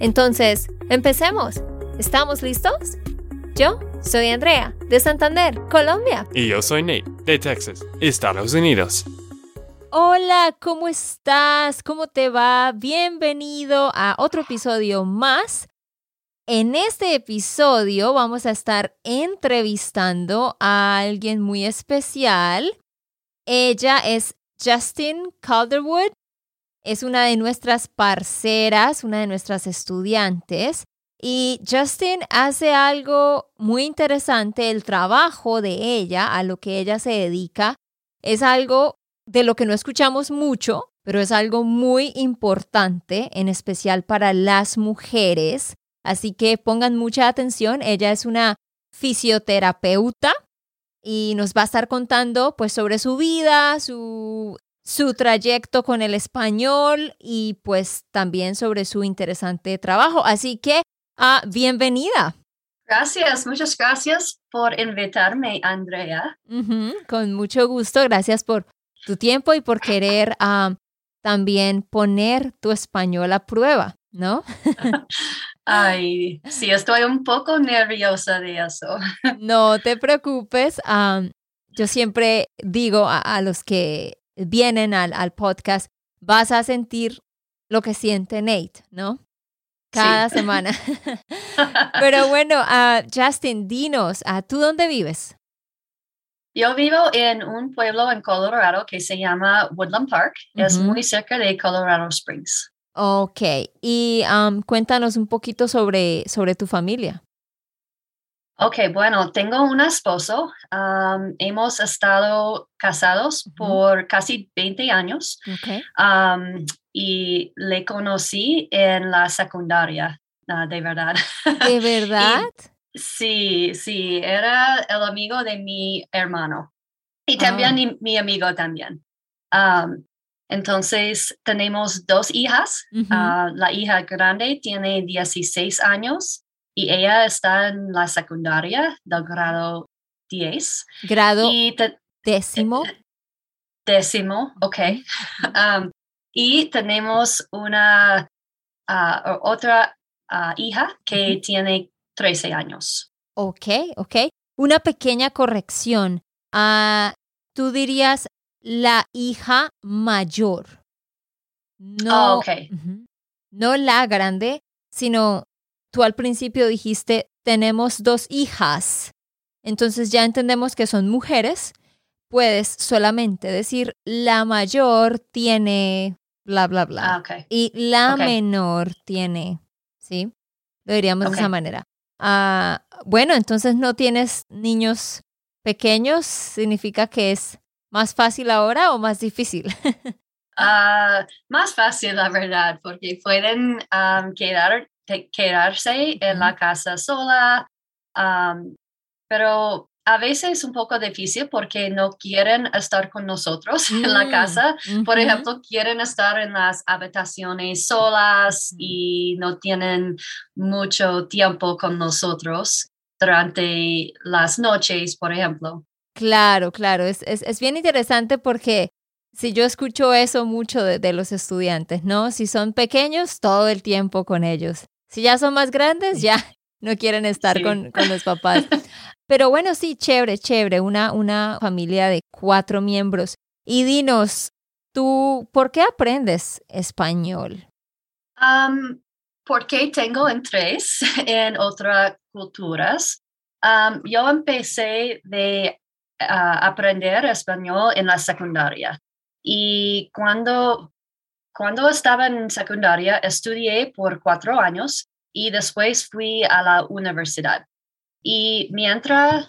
Entonces, empecemos. ¿Estamos listos? Yo soy Andrea, de Santander, Colombia. Y yo soy Nate, de Texas, Estados Unidos. Hola, ¿cómo estás? ¿Cómo te va? Bienvenido a otro episodio más en este episodio vamos a estar entrevistando a alguien muy especial. Ella es Justin Calderwood. Es una de nuestras parceras, una de nuestras estudiantes. Y Justin hace algo muy interesante. El trabajo de ella, a lo que ella se dedica, es algo de lo que no escuchamos mucho, pero es algo muy importante, en especial para las mujeres. Así que pongan mucha atención. Ella es una fisioterapeuta y nos va a estar contando pues sobre su vida, su, su trayecto con el español y pues también sobre su interesante trabajo. Así que ah, bienvenida. Gracias, muchas gracias por invitarme, Andrea. con mucho gusto, gracias por tu tiempo y por querer ah, también poner tu español a prueba, ¿no? Ay, sí, estoy un poco nerviosa de eso. No te preocupes. yo siempre digo a, los que vienen al, podcast, vas a sentir lo que siente Nate, ¿no? Cada semana. Pero bueno, uh, Justin, dinos, uh, ¿tú dónde vives? Yo vivo en un pueblo en Colorado que se llama Woodland Park. Es muy cerca de Colorado Springs. Ok, y cuéntanos un poquito sobre, sobre tu familia. Ok, bueno, tengo un esposo. hemos estado casados por casi 20 años y le conocí en la secundaria, ah, de verdad. ¿De verdad? sí, sí, era el amigo de mi hermano y también ah. mi, amigo también. Entonces, tenemos dos hijas. Ah, la hija grande tiene 16 años y ella está en la secundaria del grado 10. Grado décimo. Eh, décimo, ok. y tenemos una ah, otra ah, hija que tiene 13 años. Ok, ok. Una pequeña corrección. tú dirías la hija mayor. No, oh, no la grande, sino tú al principio dijiste, tenemos dos hijas. Entonces ya entendemos que son mujeres. Puedes solamente decir, la mayor tiene bla, bla, bla. Ah, y la menor tiene, ¿sí? Lo diríamos de esa manera. Ah, bueno, entonces no tienes niños pequeños, significa que es ¿Más fácil ahora o más difícil? Ah, más fácil, la verdad, porque pueden quedar, quedarse en la casa sola, pero a veces es un poco difícil porque no quieren estar con nosotros en la mm, casa. Por ejemplo, quieren estar en las habitaciones solas y no tienen mucho tiempo con nosotros durante las noches, por ejemplo. Claro, claro, es, es, bien interesante porque si yo escucho eso mucho de, los estudiantes, ¿no? Si son pequeños, todo el tiempo con ellos. Si ya son más grandes, ya no quieren estar con, con, los papás. Pero bueno, sí, chévere, chévere, una, una familia de cuatro miembros. Y dinos, ¿tú por qué aprendes español? Um, porque tengo interés en otras culturas. yo empecé de aprender español en la secundaria. Y cuando, cuando estaba en secundaria, estudié por cuatro años y después fui a la universidad. Y mientras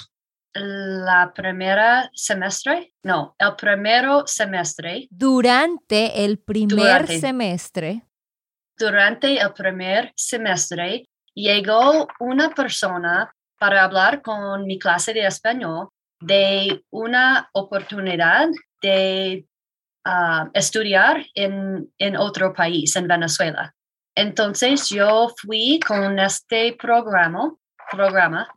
la primera semestre, no, el primero semestre. Durante el primer semestre. durante el primer semestre llegó una persona para hablar con mi clase de español de una oportunidad de ah, estudiar en, en otro país, en Venezuela. Entonces yo fui con este programa, programa,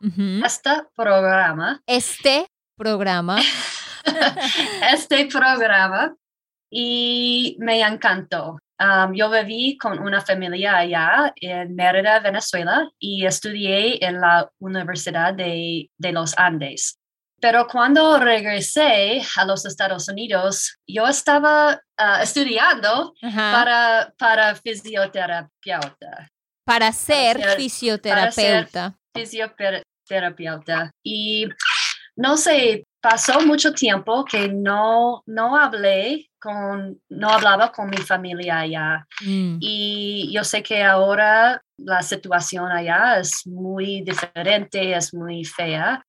este programa. Este programa. este programa y me encantó. Um, yo viví con una familia allá en Mérida, Venezuela, y estudié en la Universidad de, de los Andes. Pero cuando regresé a los Estados Unidos, yo estaba ah, estudiando para, para fisioterapeuta. Para ser fisioterapeuta. Para ser fisioterapeuta. Y no sé, pasó mucho tiempo que no, no hablé con, no hablaba con mi familia allá. Mm. Y yo sé que ahora la situación allá es muy diferente, es muy fea.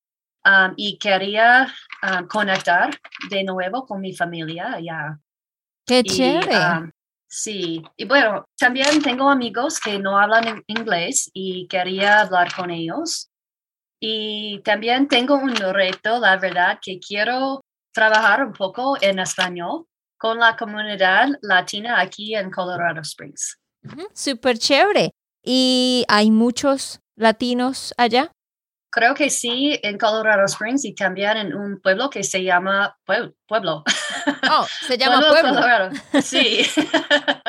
Um, y quería um, conectar de nuevo con mi familia allá. Qué chévere. Um, sí, y bueno, también tengo amigos que no hablan inglés y quería hablar con ellos. Y también tengo un reto, la verdad, que quiero trabajar un poco en español con la comunidad latina aquí en Colorado Springs. Súper chévere. ¿Y hay muchos latinos allá? Creo que sí, en Colorado Springs y también en un pueblo que se llama Pueblo. Oh, se llama Pueblo. Sí.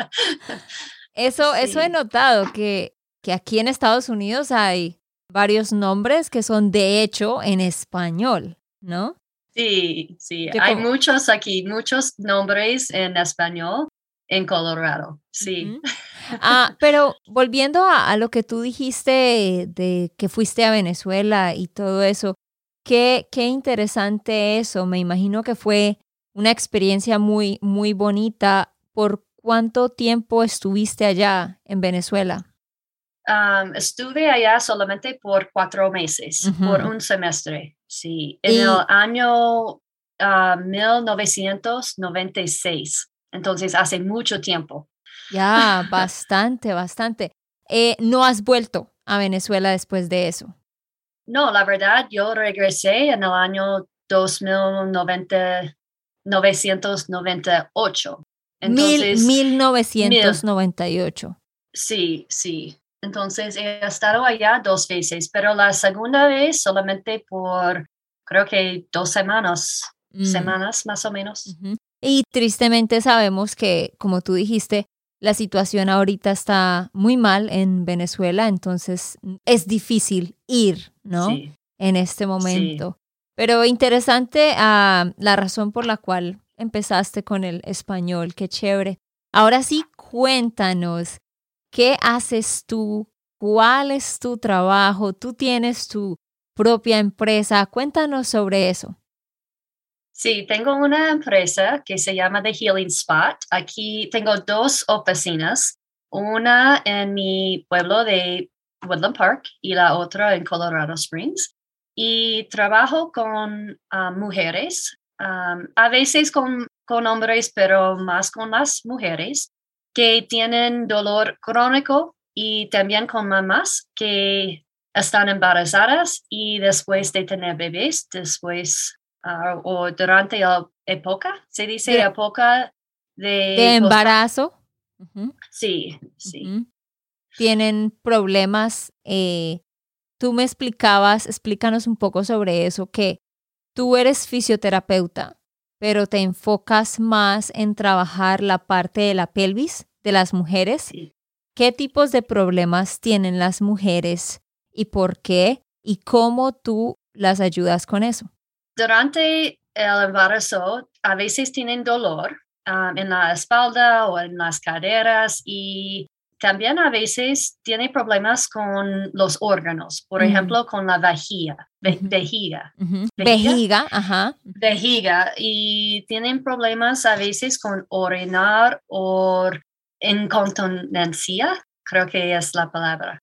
eso, eso he notado, que, que aquí en Estados Unidos hay varios nombres que son de hecho en español, ¿no? Sí, sí, hay muchos aquí, muchos nombres en español en Colorado, sí. Ah, pero volviendo a, lo que tú dijiste de que fuiste a Venezuela y todo eso, qué, qué interesante eso, me imagino que fue una experiencia muy, muy bonita. ¿Por cuánto tiempo estuviste allá en Venezuela? estuve allá solamente por cuatro meses, por un semestre, sí, en el año 1996, ah, entonces hace mucho tiempo. Ya, bastante, bastante. Eh, ¿No has vuelto a Venezuela después de eso? No, la verdad, yo regresé en el año 1998. Entonces, 1998. sí, sí. Entonces he estado allá dos veces, pero la segunda vez solamente por creo que dos semanas, mm. semanas más o menos. Y tristemente sabemos que, como tú dijiste, la situación ahorita está muy mal en Venezuela, entonces es difícil ir, ¿no? En este momento. Pero interesante uh, la razón por la cual empezaste con el español, qué chévere. Ahora sí, cuéntanos, ¿Qué haces tú? ¿Cuál es tu trabajo? ¿Tú tienes tu propia empresa? Cuéntanos sobre eso. Sí, tengo una empresa que se llama The Healing Spot. Aquí tengo dos oficinas, una en mi pueblo de Woodland Park y la otra en Colorado Springs. Y trabajo con ah, mujeres, a veces con, con hombres, pero más con las mujeres que tienen dolor crónico y también con mamás que están embarazadas y después de tener bebés, después ah, o durante la época, se dice época de, embarazo. Sí, sí. Tienen problemas. Eh, tú me explicabas, explícanos un poco sobre eso, que tú eres fisioterapeuta pero te enfocas más en trabajar la parte de la pelvis de las mujeres. ¿Qué tipos de problemas tienen las mujeres y por qué? ¿Y cómo tú las ayudas con eso? Durante el embarazo, a veces tienen dolor um, en la espalda o en las caderas y también a veces tiene problemas con los órganos, por ejemplo, con la vejiga, vejiga, vejiga, ajá. Vejiga, y tienen problemas a veces con orinar o incontinencia, creo que es la palabra.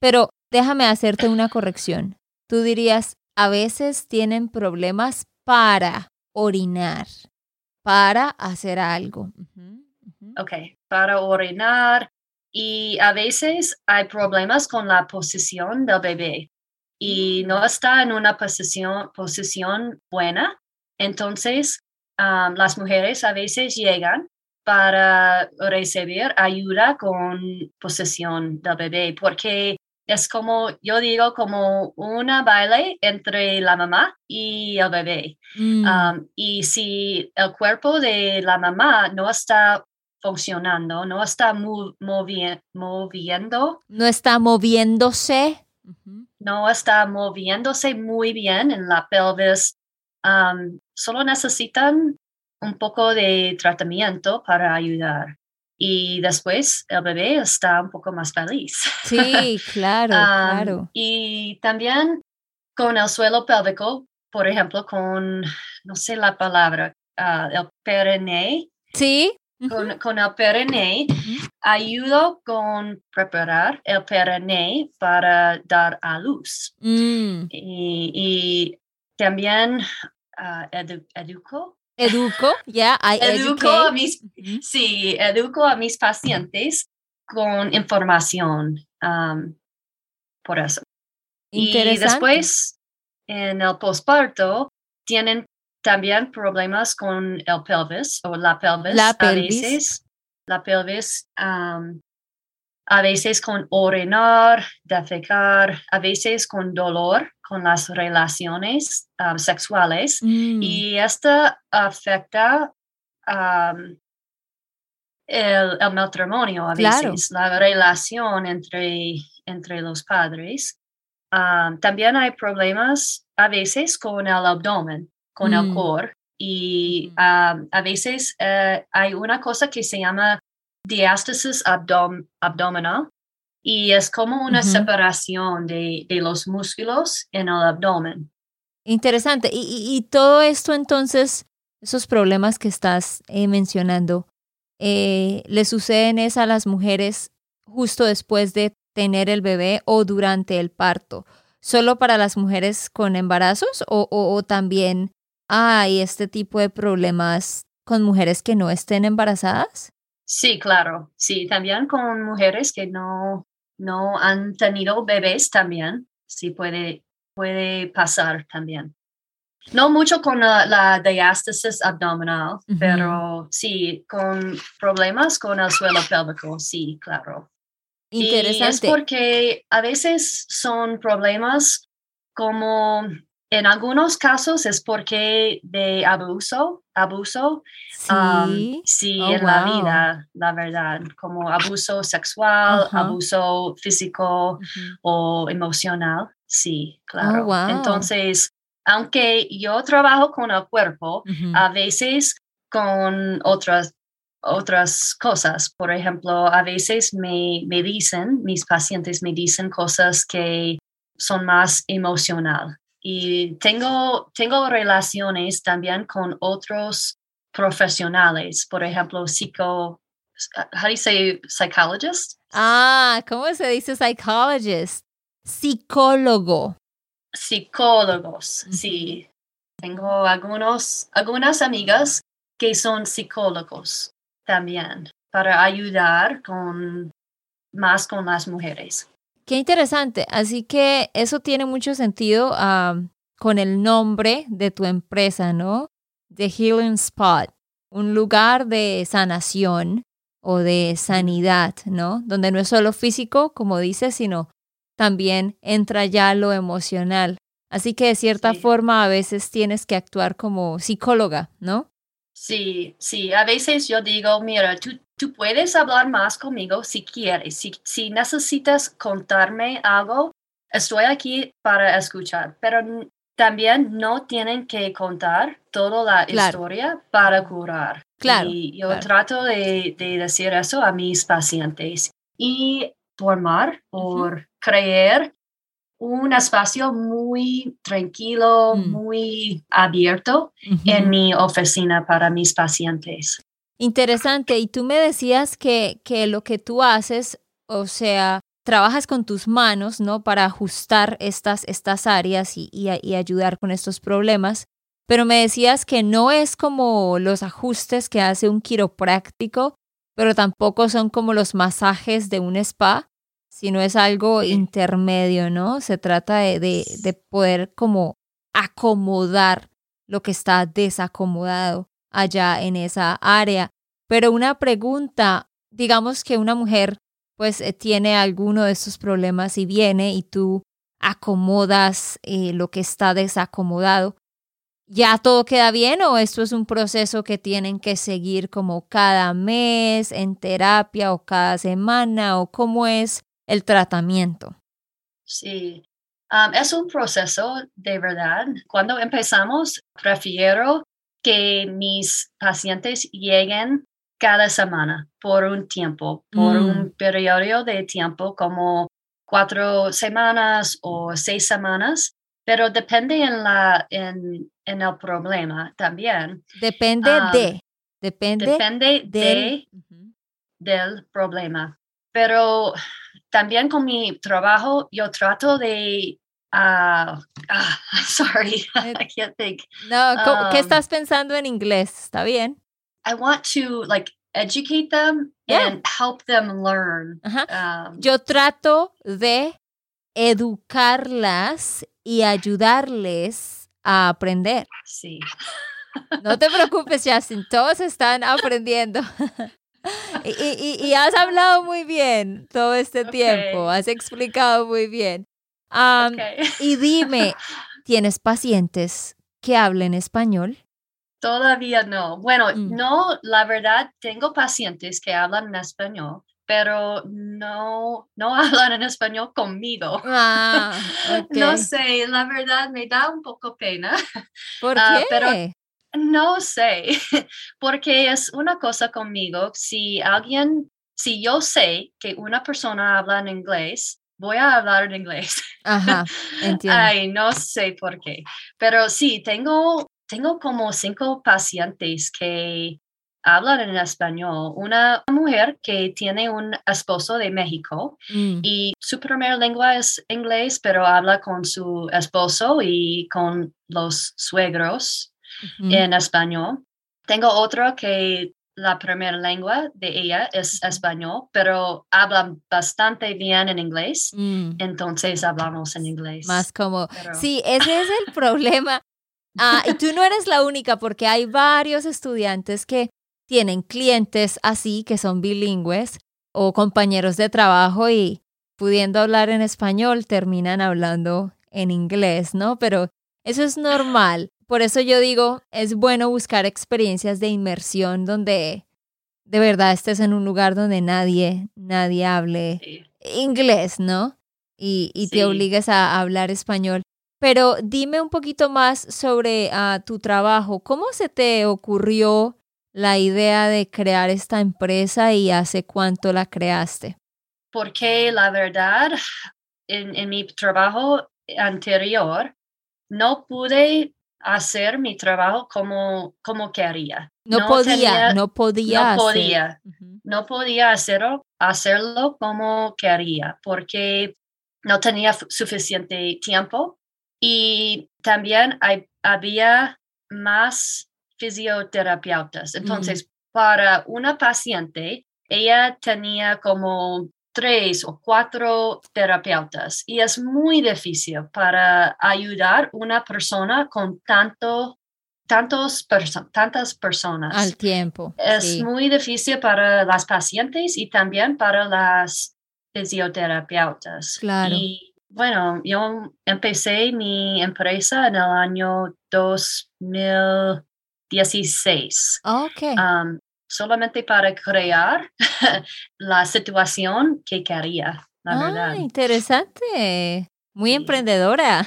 Pero déjame hacerte una corrección. Tú dirías, a veces tienen problemas para orinar, para hacer algo. Ok, para orinar y a veces hay problemas con la posición del bebé y no está en una posición, posición buena. Entonces, las mujeres a veces llegan para recibir ayuda con posesión del bebé, porque es como, yo digo, como una baile entre la mamá y el bebé. Mm. y si el cuerpo de la mamá no está funcionando, no está moviendo. No está moviéndose. No está moviéndose muy bien en la pelvis. solo necesitan un poco de tratamiento para ayudar. Y después el bebé está un poco más feliz. Sí, claro, claro. Y también con el suelo pélvico, por ejemplo, con, no sé la palabra, ah, el perenne. Sí. Con, con, el perenne, ayudo con preparar el perenne para dar a luz. Mm. Y, también uh, educo Educo, ya, educo a mis, sí, educo a mis pacientes con información por eso. Y después, en el posparto, tienen también problemas con el pelvis o la pelvis. La pelvis. A veces, la pelvis, a veces con orinar, defecar, a veces con dolor con las relaciones um, sexuales mm. y esto afecta um, el, matrimonio a veces, la relación entre, entre los padres. Um, también hay problemas a veces con el abdomen, con el mm. core y a veces eh, hay una cosa que se llama diástasis abdominal y es como una separación de, los músculos en el abdomen. Interesante. Y, todo esto entonces, esos problemas que estás eh, mencionando, eh, ¿le suceden es a las mujeres justo después de tener el bebé o durante el parto? ¿Solo para las mujeres con embarazos o, o también hay este tipo de problemas con mujeres que no estén embarazadas? Sí, claro. Sí, también con mujeres que no, no han tenido bebés también, sí puede, puede pasar también. No mucho con la, diástasis abdominal, pero sí, con problemas con el suelo pélvico, sí, claro. Interesante. Y es porque a veces son problemas como en algunos casos es porque de abuso, abuso, sí, um, oh, en la vida, la verdad, como abuso sexual, abuso físico o emocional, sí, claro. Oh, Entonces, aunque yo trabajo con el cuerpo, a veces con otras otras cosas. Por ejemplo, a veces me, me dicen, mis pacientes me dicen cosas que son más emocional y tengo, tengo relaciones también con otros profesionales, por ejemplo, psico, how do you say psychologist? Ah, ¿cómo se dice psychologist? Psicólogo. Psicólogos, sí. Tengo algunos, algunas amigas que son psicólogos también para ayudar con más con las mujeres. Qué interesante. Así que eso tiene mucho sentido con el nombre de tu empresa, ¿no? The Healing Spot, un lugar de sanación o de sanidad, ¿no? Donde no es solo físico, como dices, sino también entra ya lo emocional. Así que de cierta forma a veces tienes que actuar como psicóloga, ¿no? Sí, sí, a veces yo digo, mira, tú Tú puedes hablar más conmigo si quieres. Si, necesitas contarme algo, estoy aquí para escuchar, pero también no tienen que contar toda la historia para curar. Claro. Y yo trato de, decir eso a mis pacientes y formar por creer un espacio muy tranquilo, mm. muy abierto en mi oficina para mis pacientes. Interesante. Y tú me decías que, que lo que tú haces, o sea, trabajas con tus manos, ¿no? Para ajustar estas, estas áreas y, y, ayudar con estos problemas. Pero me decías que no es como los ajustes que hace un quiropráctico, pero tampoco son como los masajes de un spa, sino es algo intermedio, ¿no? Se trata de, de, de poder como acomodar lo que está desacomodado allá en esa área. Pero una pregunta, digamos que una mujer pues eh, tiene alguno de estos problemas y viene y tú acomodas eh, lo que está desacomodado. ¿Ya todo queda bien o esto es un proceso que tienen que seguir como cada mes en terapia o cada semana o cómo es el tratamiento? Sí, es un proceso de verdad. Cuando empezamos, prefiero que mis pacientes lleguen cada semana por un tiempo, por un mm. periodo de tiempo como cuatro semanas o seis semanas, pero depende en, la, en, en el problema también. Depende de, depende, depende de, del problema. Pero también con mi trabajo yo trato de uh, sorry, I can't think. No, ¿qué um, estás pensando en inglés? ¿Está bien? I want to like educate them and help them learn. Um, Yo trato de educarlas y ayudarles a aprender. Sí. No te preocupes, Justin, todos están aprendiendo. y, has hablado muy bien todo este tiempo, has explicado muy bien. Y dime, ¿tienes pacientes que hablen español? Todavía no. Bueno, mm. no, la verdad, tengo pacientes que hablan en español, pero no, no hablan en español conmigo. Ah, no sé, la verdad me da un poco pena. ¿Por ah, qué? pero no sé, porque es una cosa conmigo. Si alguien, si yo sé que una persona habla en inglés, voy a hablar en inglés. Ajá, entiendo. Ay, no sé por qué. Pero sí, tengo tengo como cinco pacientes que hablan en español. Una mujer que tiene un esposo de México mm. y su primera lengua es inglés, pero habla con su esposo y con los suegros en español. Tengo otro que la primera lengua de ella es español, pero habla bastante bien en inglés, mm. entonces hablamos en inglés. Más como, sí, ese es el problema Ah, y tú no eres la única porque hay varios estudiantes que tienen clientes así, que son bilingües o compañeros de trabajo y pudiendo hablar en español terminan hablando en inglés, ¿no? Pero eso es normal. Por eso yo digo, es bueno buscar experiencias de inmersión donde de verdad estés en un lugar donde nadie, nadie hable inglés, ¿no? Y, y te obligues a hablar español. Pero dime un poquito más sobre ah, tu trabajo. ¿Cómo se te ocurrió la idea de crear esta empresa y hace cuánto la creaste? Porque la verdad, en, mi trabajo anterior, no pude hacer mi trabajo como, como quería. No, podía, no podía. No podía, no podía hacerlo, hacerlo como quería porque no tenía suficiente tiempo y también hay, había más fisioterapeutas. Entonces, para una paciente, ella tenía como tres o cuatro terapeutas y es muy difícil para ayudar una persona con tanto tantos tantas personas al tiempo. Es muy difícil para las pacientes y también para las fisioterapeutas. Claro. Bueno, yo empecé mi empresa en el año 2016. Ok. Um, solamente para crear la situación que quería, la ah, verdad. Interesante. Muy emprendedora.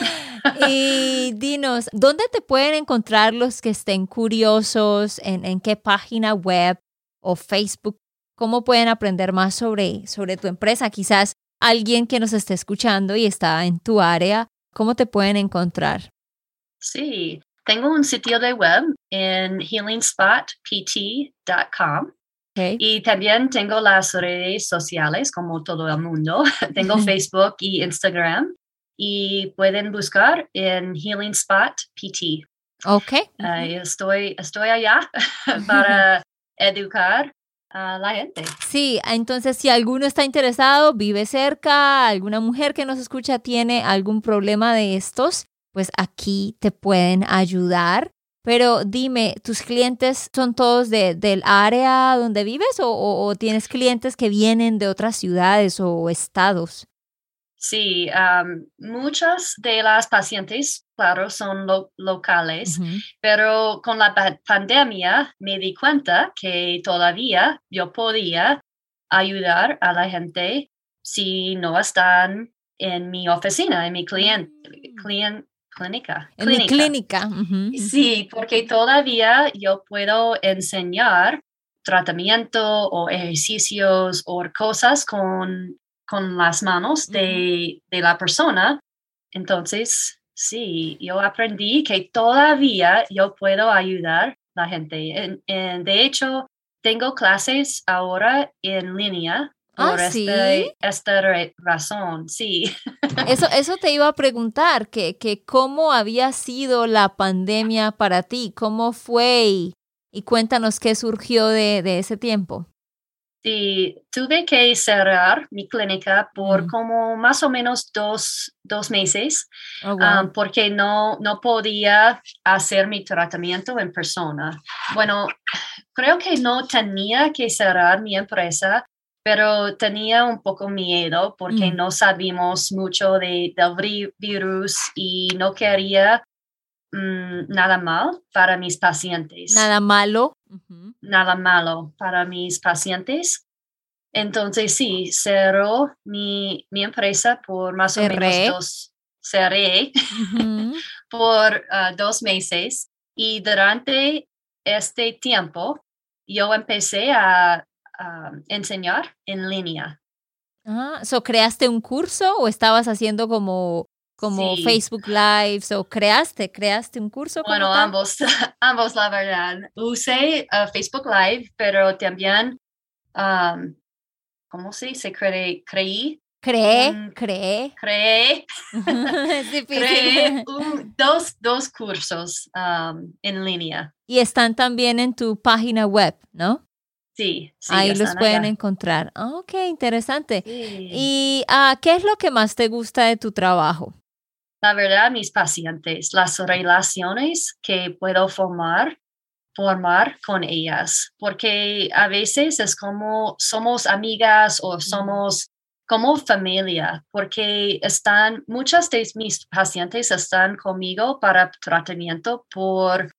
y dinos, ¿dónde te pueden encontrar los que estén curiosos? ¿En, en qué página web o Facebook? ¿Cómo pueden aprender más sobre, sobre tu empresa? Quizás alguien que nos esté escuchando y está en tu área, ¿cómo te pueden encontrar? Sí, tengo un sitio de web en healingspotpt.com. Y también tengo las redes sociales como todo el mundo. tengo Facebook y Instagram y pueden buscar en Healing Spot PT. Ok. estoy, estoy allá para educar a la gente. Sí, entonces si alguno está interesado, vive cerca, alguna mujer que nos escucha tiene algún problema de estos, pues aquí te pueden ayudar. Pero dime, ¿tus clientes son todos de, del área donde vives o, tienes clientes que vienen de otras ciudades o estados? Sí, muchas de las pacientes, claro, son locales, pero con la pandemia me di cuenta que todavía yo podía ayudar a la gente si no están en mi oficina, en mi cliente, mm clínica. En mi clínica. Sí, porque todavía yo puedo enseñar tratamiento o ejercicios o cosas con, con las manos de, de la persona. Entonces, sí, yo aprendí que todavía yo puedo ayudar a la gente. de hecho, tengo clases ahora en línea Ah, por este, esta razón, sí. Eso, eso te iba a preguntar, que, que cómo había sido la pandemia para ti, cómo fue y, cuéntanos qué surgió de, de, ese tiempo. Sí, tuve que cerrar mi clínica por mm. como más o menos dos, dos meses oh, ah, porque no, no podía hacer mi tratamiento en persona. Bueno, creo que no tenía que cerrar mi empresa pero tenía un poco miedo porque mm. no sabíamos mucho de, del virus y no quería mm, nada mal para mis pacientes. Nada malo. Nada malo para mis pacientes. Entonces sí, cerró mi, empresa por más o menos dos, cerré por ah, dos meses y durante este tiempo yo empecé a enseñar en línea. Ah, so ¿creaste un curso o estabas haciendo como, como Facebook Lives o creaste, creaste un curso? Bueno, ambos, ambos la verdad. Usé uh, Facebook Live, pero también, um, ¿cómo se dice? Creí. creí Cree, cree. Cree. cree dos, dos cursos en línea. Y están también en tu página web, ¿no? Sí, Ahí los pueden encontrar. ok, interesante. ¿Y uh, qué es lo que más te gusta de tu trabajo? La verdad, mis pacientes, las relaciones que puedo formar, formar con ellas, porque a veces es como somos amigas o somos como familia, porque están, muchas de mis pacientes están conmigo para tratamiento por,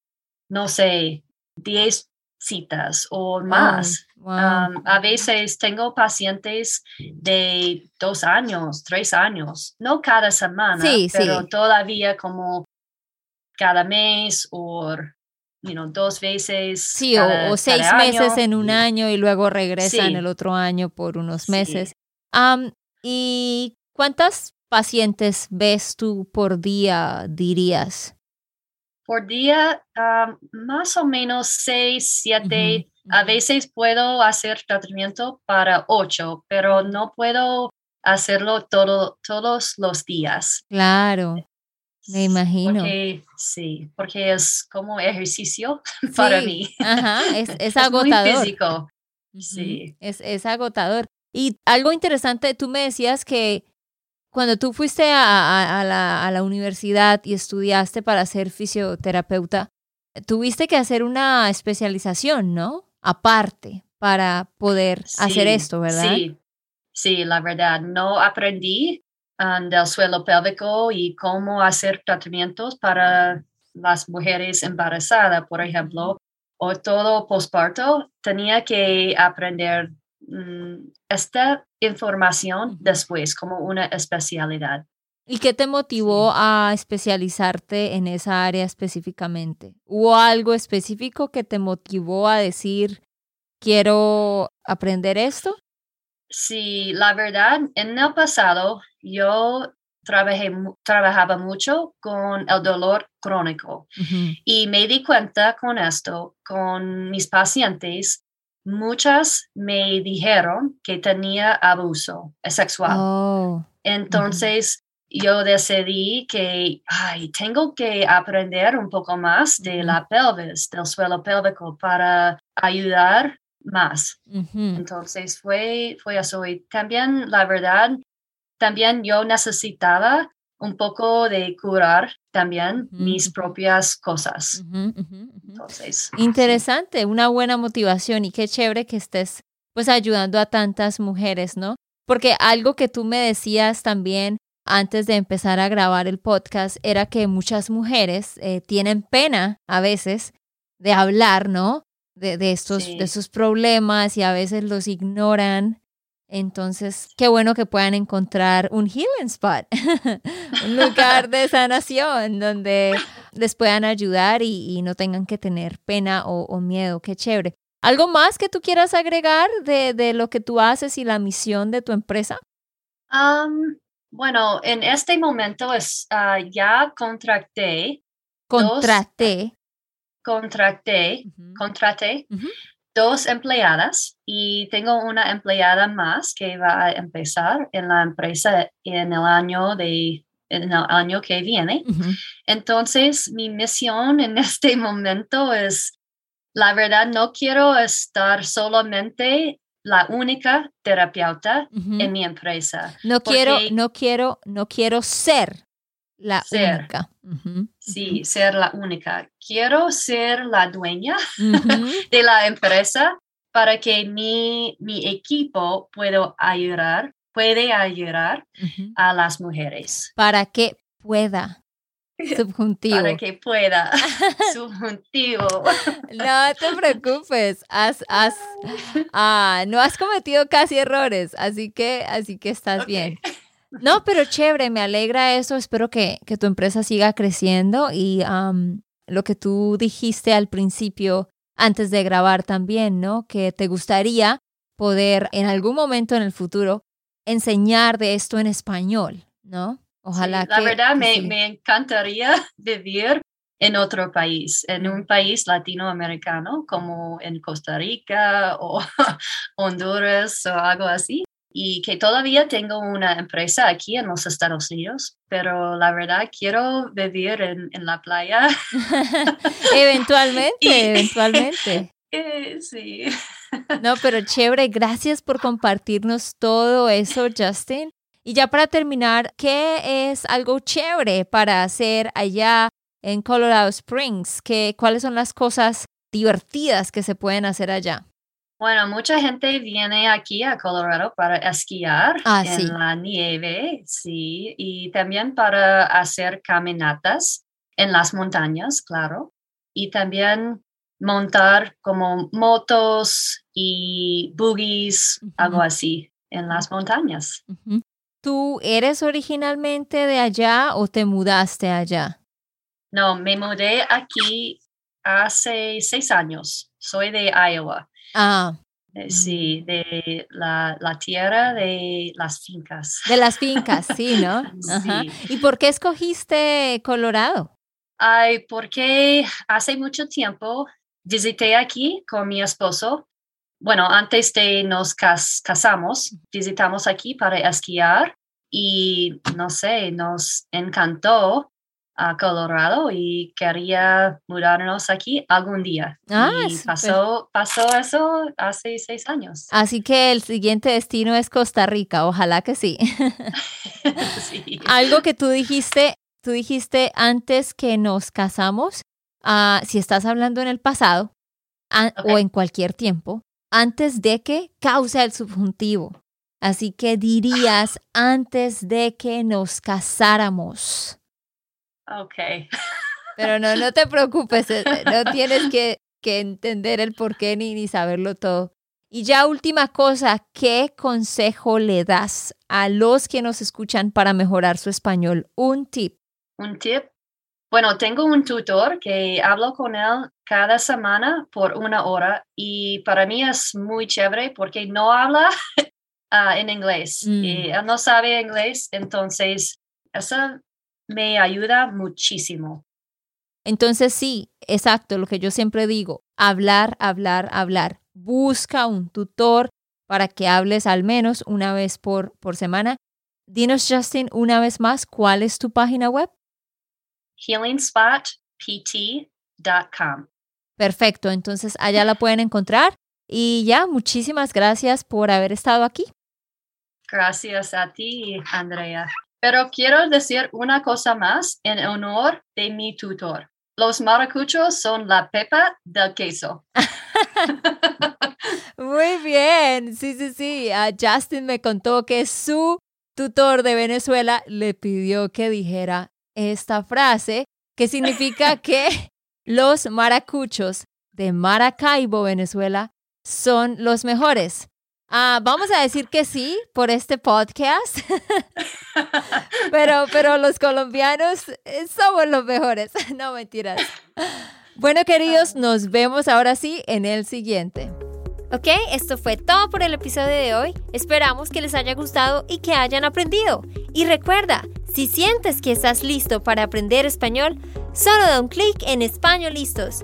no sé, 10 citas o más. a veces tengo pacientes de dos años, tres años, no cada semana, pero todavía como cada mes o dos veces. Sí, o, seis meses en un año y luego regresan el otro año por unos meses. ¿Y cuántas pacientes ves tú por día, dirías? Por día, más o menos seis, siete. A veces puedo hacer tratamiento para ocho, pero no puedo hacerlo todo, todos los días. Claro, me imagino. sí, porque es como ejercicio para mí. Ajá, es, agotador. muy físico. Sí. Es, es agotador. Y algo interesante, tú me decías que cuando tú fuiste a, la, universidad y estudiaste para ser fisioterapeuta, tuviste que hacer una especialización, ¿no? Aparte, para poder hacer esto, ¿verdad? Sí, sí, la verdad, no aprendí um, del suelo pélvico y cómo hacer tratamientos para las mujeres embarazadas, por ejemplo, o todo postparto. Tenía que aprender Mm, esta información después como una especialidad. ¿Y qué te motivó a especializarte en esa área específicamente? ¿Hubo algo específico que te motivó a decir, quiero aprender esto? Sí, la verdad, en el pasado yo trabajé, trabajaba mucho con el dolor crónico y me di cuenta con esto, con mis pacientes, muchas me dijeron que tenía abuso sexual. Oh, Entonces, yo decidí que ay, tengo que aprender un poco más de la pelvis, del suelo pélvico, para ayudar más. Entonces fue, fue eso. Y también, la verdad, también yo necesitaba un poco de curar también mis propias cosas. Entonces, Interesante, una buena motivación y qué chévere que estés pues ayudando a tantas mujeres, ¿no? Porque algo que tú me decías también antes de empezar a grabar el podcast era que muchas mujeres eh, tienen pena a veces de hablar, ¿no? De, de estos, de sus problemas y a veces los ignoran. Entonces, qué bueno que puedan encontrar un healing spot, un lugar de sanación donde les puedan ayudar y, no tengan que tener pena o, miedo. Qué chévere. ¿Algo más que tú quieras agregar de, de lo que tú haces y la misión de tu empresa? bueno, en este momento es, ah, ya contraté. Contraté. contraté, contraté dos empleadas y tengo una empleada más que va a empezar en la empresa en el año de en el año que viene. Entonces, mi misión en este momento es, la verdad, no quiero estar solamente la única terapeuta en mi empresa. No quiero, no quiero, no quiero ser la única. Sí, ser la única. Quiero ser la dueña de la empresa para que mi, mi equipo pueda ayudar, puede ayudar a las mujeres. Para que pueda. Subjuntivo. Para que pueda. Subjuntivo. No te preocupes. Has, has, ah, no has cometido casi errores, así que, así que estás bien. No, pero chévere, me alegra eso. Espero que, que tu empresa siga creciendo y lo que tú dijiste al principio, antes de grabar también, ¿no? Que te gustaría poder en algún momento en el futuro enseñar de esto en español, ¿no? Ojalá La verdad, me, me encantaría vivir en otro país, en un país latinoamericano como en Costa Rica o Honduras o algo así y que todavía tengo una empresa aquí en los Estados Unidos, pero la verdad quiero vivir en, en la playa. eventualmente, eventualmente. Eh, sí. no, pero chévere, gracias por compartirnos todo eso, Justin. Y ya para terminar, ¿qué es algo chévere para hacer allá en Colorado Springs? ¿Qué, ¿Cuáles son las cosas divertidas que se pueden hacer allá? Bueno, mucha gente viene aquí a Colorado para esquiar ah, en la nieve, sí, y también para hacer caminatas en las montañas, claro, y también montar como motos y buggies, algo así, en las montañas. ¿Tú eres originalmente de allá o te mudaste allá? No, me mudé aquí hace seis años. Soy de Iowa. Ah. Eh, sí, de la, tierra de las fincas. De las fincas, sí, ¿no? ¿Y por qué escogiste Colorado? Ay, porque hace mucho tiempo visité aquí con mi esposo. Bueno, antes de nos casamos, visitamos aquí para esquiar y no sé, nos encantó a Colorado y quería mudarnos aquí algún día. Ah, y pasó, pasó eso hace seis años. Así que el siguiente destino es Costa Rica, ojalá que sí. Algo que tú dijiste, tú dijiste antes que nos casamos, uh, si estás hablando en el pasado o en cualquier tiempo, antes de que causa el subjuntivo. Así que dirías antes de que nos casáramos. Ok. Pero no, no te preocupes, eh, no tienes que, que entender el por qué ni, ni saberlo todo. Y ya última cosa, ¿qué consejo le das a los que nos escuchan para mejorar su español? Un tip. Un tip. Bueno, tengo un tutor que hablo con él cada semana por una hora y para mí es muy chévere porque no habla ah, en inglés. Y mm. él no sabe inglés, entonces esa me ayuda muchísimo. Entonces sí, exacto, lo que yo siempre digo, hablar, hablar, hablar. Busca un tutor para que hables al menos una vez por, por semana. Dinos, Justin, una vez más, ¿cuál es tu página web? healingspotpt.com. Perfecto, entonces allá la pueden encontrar Y ya, muchísimas gracias por haber estado aquí. Gracias a ti, Andrea. Pero quiero decir una cosa más en honor de mi tutor. Los maracuchos son la pepa del queso. Muy bien, sí, sí, sí. Justin me contó que su tutor de Venezuela le pidió que dijera esta frase, que significa que los maracuchos de Maracaibo, Venezuela, son los mejores. Ah, vamos a decir que sí por este podcast, pero, pero los colombianos eh, somos los mejores, no mentiras. Bueno, queridos, nos vemos ahora sí en el siguiente. Ok, esto fue todo por el episodio de hoy. Esperamos que les haya gustado y que hayan aprendido. Y recuerda, si sientes que estás listo para aprender español, solo da un clic en Español Listos.